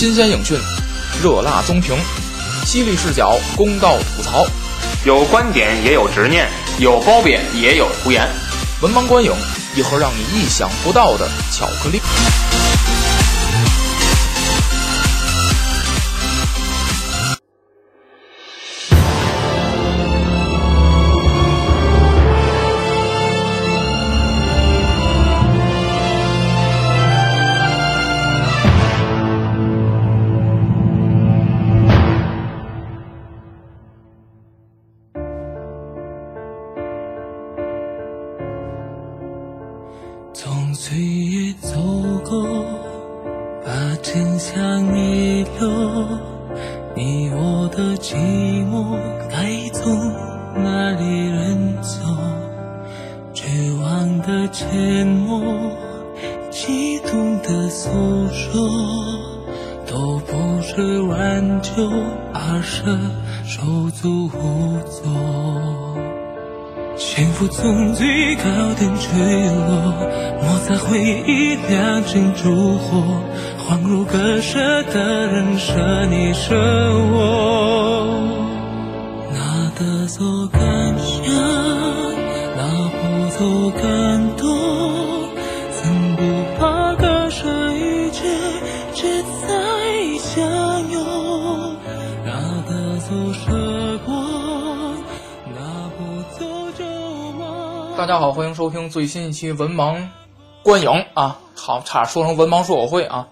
新鲜影讯，热辣综评，犀利视角，公道吐槽，有观点也有执念，有褒贬也有胡言。文盲观影，一盒让你意想不到的巧克力。说，都不是挽救，而是手足无措。幸福从最高点坠落，抹在回忆两成烛火，恍如隔世的人舍你舍我，拿得走感伤，拿不走感动，相拥，拿得走时光，拿不走旧梦。大家好，欢迎收听最新一期文盲观影啊！好，差点说成文盲说我会啊！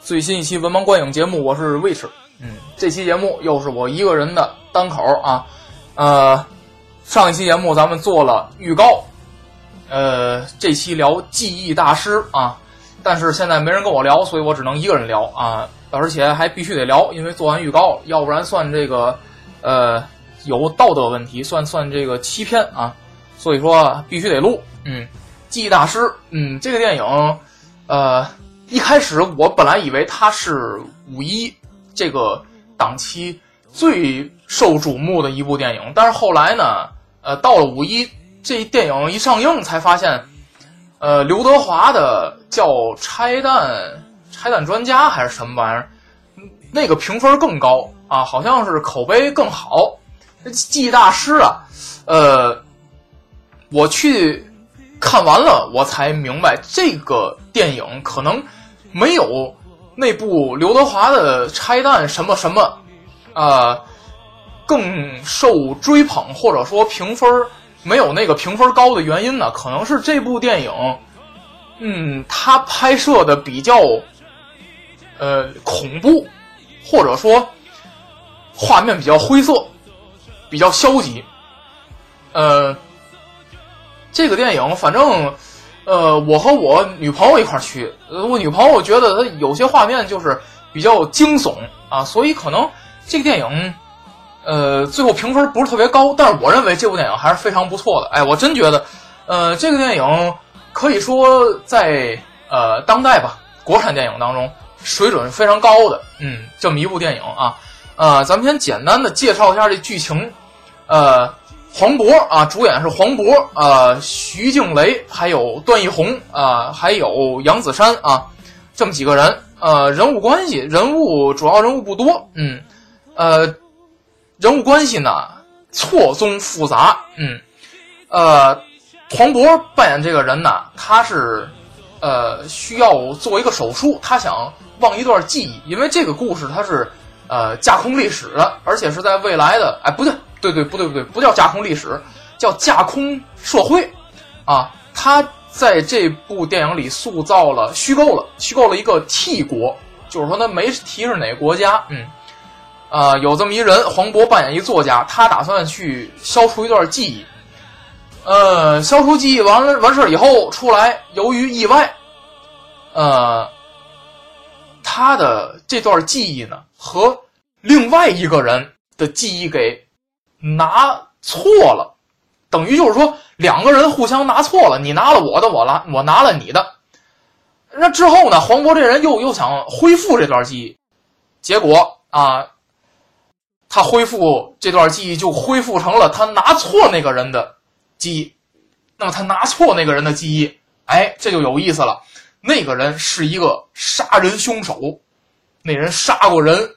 最新一期文盲观影节目，我是魏迟。嗯，这期节目又是我一个人的单口啊。呃，上一期节目咱们做了预告，呃，这期聊记忆大师啊，但是现在没人跟我聊，所以我只能一个人聊啊，而且还必须得聊，因为做完预告了，要不然算这个呃有道德问题，算算这个欺骗啊。所以说必须得录。嗯，记忆大师，嗯，这个电影，呃，一开始我本来以为它是五一这个档期最受瞩目的一部电影，但是后来呢，呃，到了五一这电影一上映，才发现，呃，刘德华的叫《拆弹拆弹专家》还是什么玩意儿，那个评分更高啊，好像是口碑更好。这记忆大师啊，呃。我去看完了，我才明白这个电影可能没有那部刘德华的《拆弹》什么什么，啊、更受追捧，或者说评分没有那个评分高的原因呢？可能是这部电影，嗯，它拍摄的比较呃恐怖，或者说画面比较灰色，比较消极，呃。这个电影，反正，呃，我和我女朋友一块去，呃，我女朋友觉得它有些画面就是比较惊悚啊，所以可能这个电影，呃，最后评分不是特别高，但是我认为这部电影还是非常不错的。哎，我真觉得，呃，这个电影可以说在呃当代吧，国产电影当中水准是非常高的，嗯，这么一部电影啊，呃，咱们先简单的介绍一下这剧情，呃。黄渤啊，主演是黄渤啊，徐静蕾，还有段奕宏啊，还有杨子姗啊，这么几个人。呃，人物关系，人物主要人物不多，嗯，呃，人物关系呢错综复杂，嗯，呃，黄渤扮演这个人呢，他是呃需要做一个手术，他想忘一段记忆，因为这个故事它是呃架空历史的，而且是在未来的，哎，不对。对对不对不对，不叫架空历史，叫架空社会，啊，他在这部电影里塑造了虚构了虚构了一个 T 国，就是说他没提是哪个国家，嗯，啊，有这么一人，黄渤扮演一作家，他打算去消除一段记忆，呃，消除记忆完了完事以后出来，由于意外，呃，他的这段记忆呢和另外一个人的记忆给。拿错了，等于就是说两个人互相拿错了，你拿了我的，我拿我拿了你的。那之后呢？黄渤这人又又想恢复这段记忆，结果啊，他恢复这段记忆就恢复成了他拿错那个人的记忆。那么他拿错那个人的记忆，哎，这就有意思了。那个人是一个杀人凶手，那人杀过人。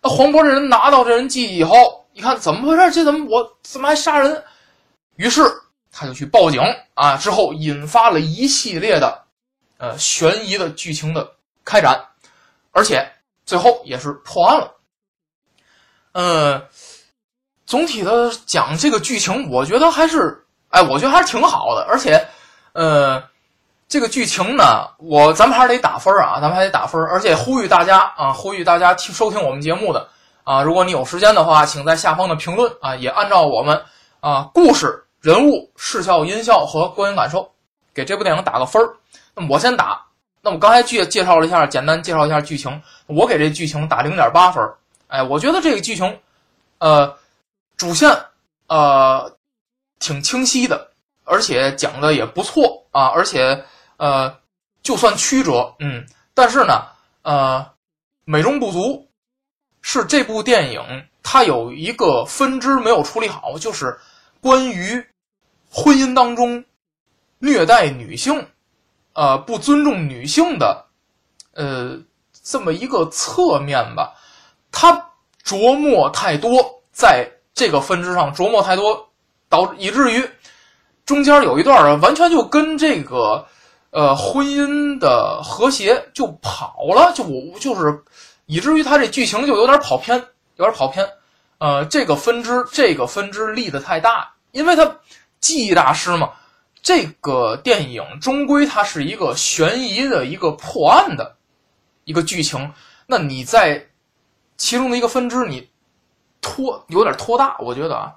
那黄渤这人拿到这人记忆以后，一看怎么回事？这怎么我怎么还杀人？于是他就去报警啊，之后引发了一系列的呃悬疑的剧情的开展，而且最后也是破案了。呃，总体的讲这个剧情，我觉得还是哎，我觉得还是挺好的，而且呃。这个剧情呢，我咱们还是得打分啊，咱们还得打分，而且呼吁大家啊，呼吁大家听收听我们节目的啊，如果你有时间的话，请在下方的评论啊，也按照我们啊故事、人物、视效、音效和观影感受，给这部电影打个分那么我先打，那我刚才介介绍了一下，简单介绍一下剧情，我给这剧情打零点八分哎，我觉得这个剧情，呃，主线呃挺清晰的，而且讲的也不错啊，而且。呃，就算曲折，嗯，但是呢，呃，美中不足，是这部电影它有一个分支没有处理好，就是关于婚姻当中虐待女性，呃，不尊重女性的，呃，这么一个侧面吧，他琢磨太多，在这个分支上琢磨太多，导以至于中间有一段啊完全就跟这个。呃，婚姻的和谐就跑了，就我就是，以至于他这剧情就有点跑偏，有点跑偏。呃，这个分支，这个分支立的太大，因为他记忆大师嘛。这个电影终归它是一个悬疑的一个破案的一个剧情，那你在其中的一个分支，你拖有点拖大，我觉得啊，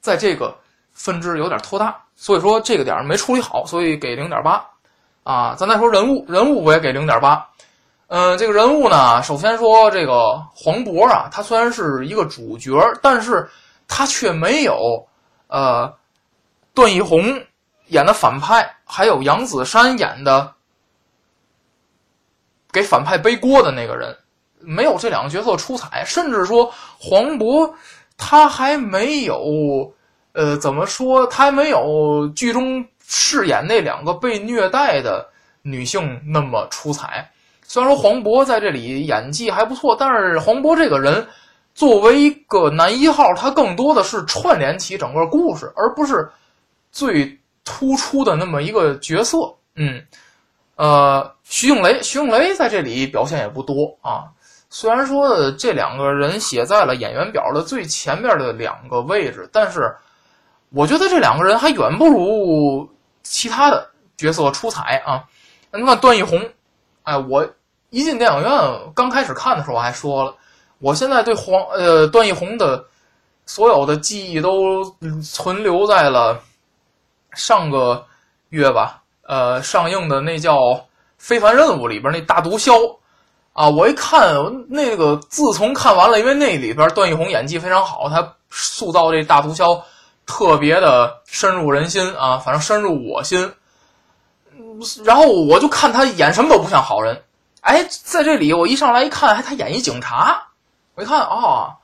在这个分支有点拖大，所以说这个点没处理好，所以给零点八。啊，咱再说人物，人物我也给零点八。嗯，这个人物呢，首先说这个黄渤啊，他虽然是一个主角，但是他却没有呃段奕宏演的反派，还有杨子姗演的给反派背锅的那个人，没有这两个角色出彩。甚至说黄渤他还没有呃怎么说，他还没有剧中。饰演那两个被虐待的女性那么出彩，虽然说黄渤在这里演技还不错，但是黄渤这个人作为一个男一号，他更多的是串联起整个故事，而不是最突出的那么一个角色。嗯，呃，徐静蕾，徐静蕾在这里表现也不多啊。虽然说这两个人写在了演员表的最前面的两个位置，但是我觉得这两个人还远不如。其他的角色出彩啊，那么段奕宏，哎，我一进电影院刚开始看的时候我还说了，我现在对黄呃段奕宏的所有的记忆都存留在了上个月吧，呃上映的那叫《非凡任务》里边那大毒枭啊，我一看那个，自从看完了，因为那里边段奕宏演技非常好，他塑造这大毒枭。特别的深入人心啊，反正深入我心。然后我就看他演什么都不像好人。哎，在这里我一上来一看，还他演一警察。我一看啊，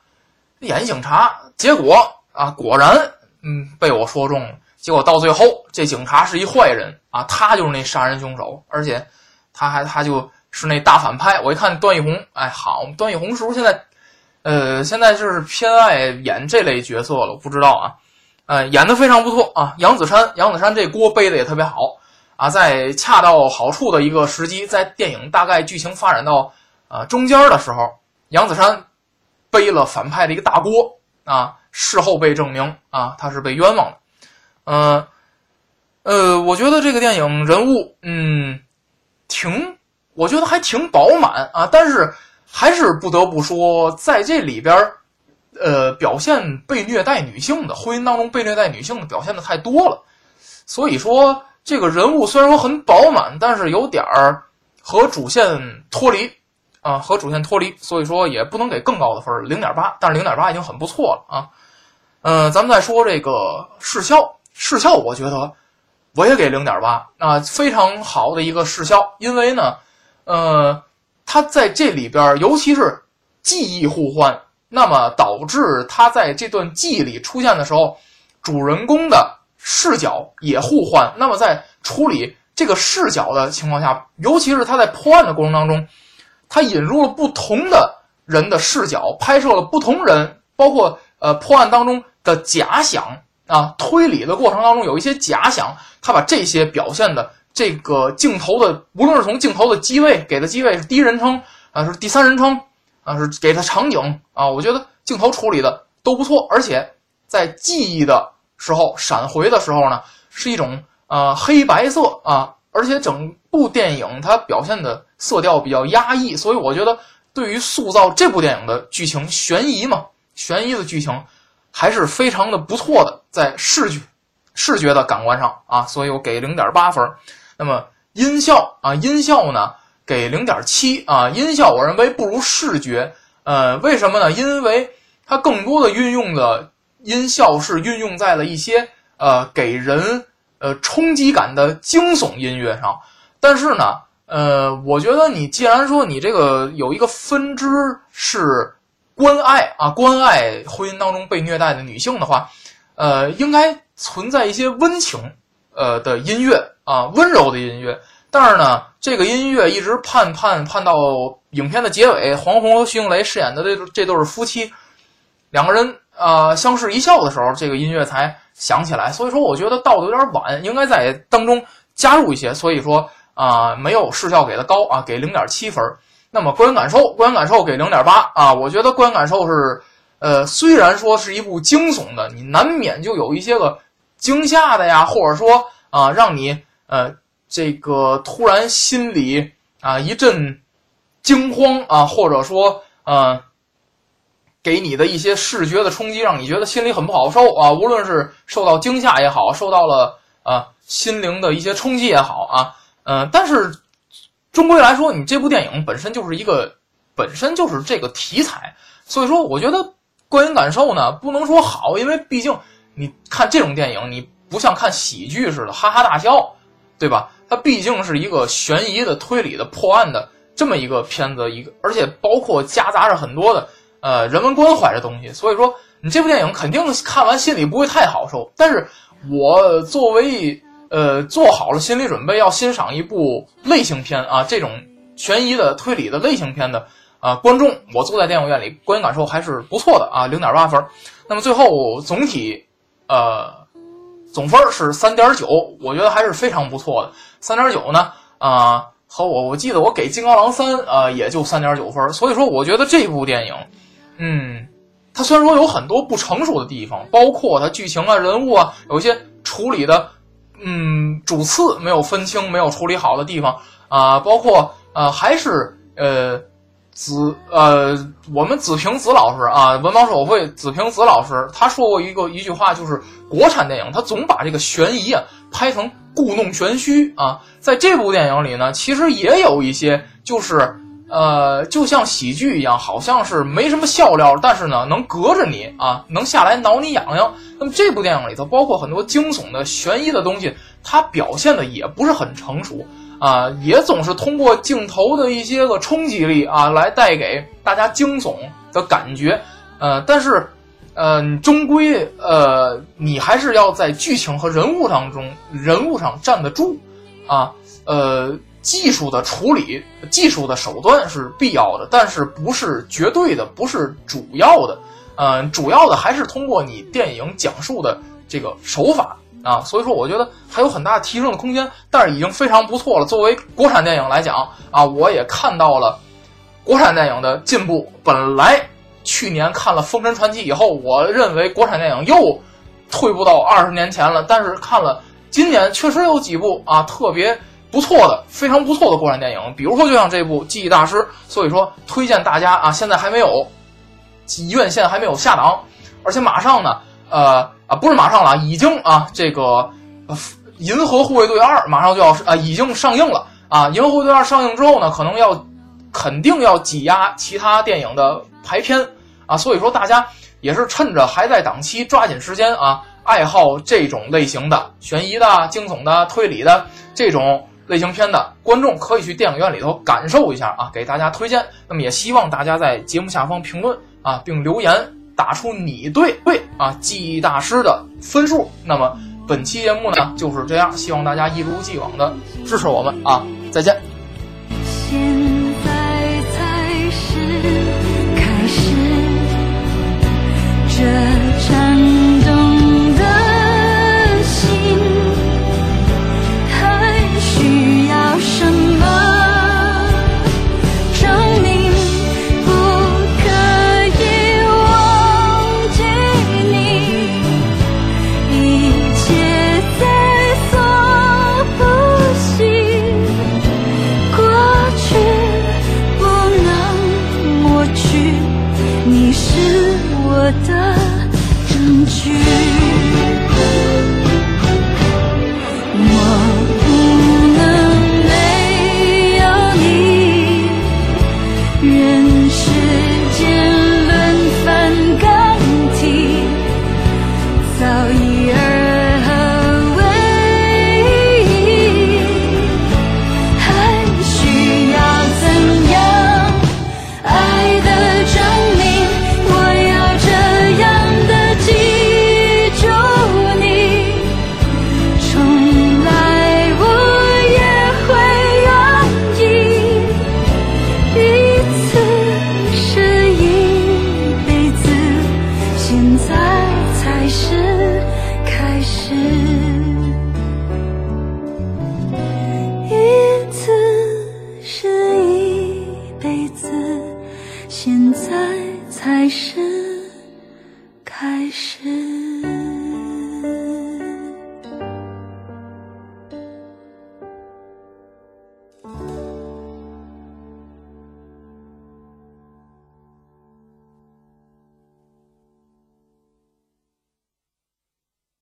演一警察，结果啊，果然嗯被我说中了。结果到最后，这警察是一坏人啊，他就是那杀人凶手，而且他还他就是那大反派。我一看段奕宏，哎，好，段奕宏是不是现在呃现在就是偏爱演这类角色了？不知道啊。呃，演的非常不错啊！杨子姗，杨子姗这锅背的也特别好啊，在恰到好处的一个时机，在电影大概剧情发展到啊中间的时候，杨子姗背了反派的一个大锅啊，事后被证明啊，他是被冤枉的。嗯，呃，我觉得这个电影人物嗯挺，我觉得还挺饱满啊，但是还是不得不说，在这里边呃，表现被虐待女性的婚姻当中被虐待女性的表现的太多了，所以说这个人物虽然说很饱满，但是有点儿和主线脱离啊，和主线脱离，所以说也不能给更高的分零点八，但是零点八已经很不错了啊。嗯，咱们再说这个视效，视效我觉得我也给零点八啊，非常好的一个视效，因为呢，呃，它在这里边，尤其是记忆互换。那么导致他在这段记忆里出现的时候，主人公的视角也互换。那么在处理这个视角的情况下，尤其是他在破案的过程当中，他引入了不同的人的视角，拍摄了不同人，包括呃破案当中的假想啊，推理的过程当中有一些假想，他把这些表现的这个镜头的，无论是从镜头的机位给的机位是第一人称啊，是第三人称啊，是给的场景啊，我觉得镜头处理的都不错，而且在记忆的时候闪回的时候呢，是一种呃黑白色啊。而且整部电影它表现的色调比较压抑，所以我觉得对于塑造这部电影的剧情悬疑嘛，悬疑的剧情还是非常的不错的，在视觉视觉的感官上啊，所以我给零点八分。那么音效啊，音效呢给零点七啊，音效我认为不如视觉，呃，为什么呢？因为它更多的运用的音效是运用在了一些呃给人。呃，冲击感的惊悚音乐上，但是呢，呃，我觉得你既然说你这个有一个分支是关爱啊，关爱婚姻当中被虐待的女性的话，呃，应该存在一些温情呃的音乐啊，温柔的音乐。但是呢，这个音乐一直盼盼盼到影片的结尾，黄宏和徐静蕾饰演的这这对夫妻两个人啊相视一笑的时候，这个音乐才。想起来，所以说我觉得到的有点晚，应该在当中加入一些。所以说啊，没有视效给的高啊，给零点七分。那么观影感受，观影感受给零点八啊。我觉得观影感受是，呃，虽然说是一部惊悚的，你难免就有一些个惊吓的呀，或者说啊，让你呃这个突然心里啊一阵惊慌啊，或者说呃。给你的一些视觉的冲击，让你觉得心里很不好受啊！无论是受到惊吓也好，受到了啊心灵的一些冲击也好啊，嗯，但是终归来说，你这部电影本身就是一个本身就是这个题材，所以说我觉得观影感受呢不能说好，因为毕竟你看这种电影，你不像看喜剧似的哈哈大笑，对吧？它毕竟是一个悬疑的、推理的、破案的这么一个片子，一个而且包括夹杂着很多的。呃，人文关怀的东西，所以说你这部电影肯定看完心里不会太好受。但是我作为呃做好了心理准备要欣赏一部类型片啊，这种悬疑的推理的类型片的啊观众，我坐在电影院里观影感受还是不错的啊，零点八分。那么最后总体呃总分是三点九，我觉得还是非常不错的。三点九呢啊和我我记得我给《金刚狼三》呃也就三点九分，所以说我觉得这部电影。嗯，它虽然说有很多不成熟的地方，包括它剧情啊、人物啊，有一些处理的，嗯，主次没有分清、没有处理好的地方啊，包括呃，还是呃，子呃，我们子平子老师啊，文盲手绘子平子老师他说过一个一句话，就是国产电影他总把这个悬疑啊拍成故弄玄虚啊，在这部电影里呢，其实也有一些就是。呃，就像喜剧一样，好像是没什么笑料，但是呢，能隔着你啊，能下来挠你痒痒。那么这部电影里头，包括很多惊悚的、悬疑的东西，它表现的也不是很成熟啊，也总是通过镜头的一些个冲击力啊，来带给大家惊悚的感觉。呃，但是，呃，终归呃，你还是要在剧情和人物当中，人物上站得住啊，呃。技术的处理，技术的手段是必要的，但是不是绝对的，不是主要的。嗯，主要的还是通过你电影讲述的这个手法啊。所以说，我觉得还有很大提升的空间，但是已经非常不错了。作为国产电影来讲啊，我也看到了国产电影的进步。本来去年看了《封神传奇》以后，我认为国产电影又退步到二十年前了。但是看了今年，确实有几部啊特别。不错的，非常不错的国产电影，比如说就像这部《记忆大师》，所以说推荐大家啊，现在还没有院线还没有下档，而且马上呢，呃啊不是马上了，已经啊这个《银河护卫队二》马上就要啊已经上映了啊，《银河护卫队二》上映之后呢，可能要肯定要挤压其他电影的排片啊，所以说大家也是趁着还在档期，抓紧时间啊，爱好这种类型的悬疑的、惊悚的、推理的这种。类型片的观众可以去电影院里头感受一下啊，给大家推荐。那么也希望大家在节目下方评论啊，并留言打出你对对啊记忆大师的分数。那么本期节目呢就是这样，希望大家一如既往的支持我们啊，再见。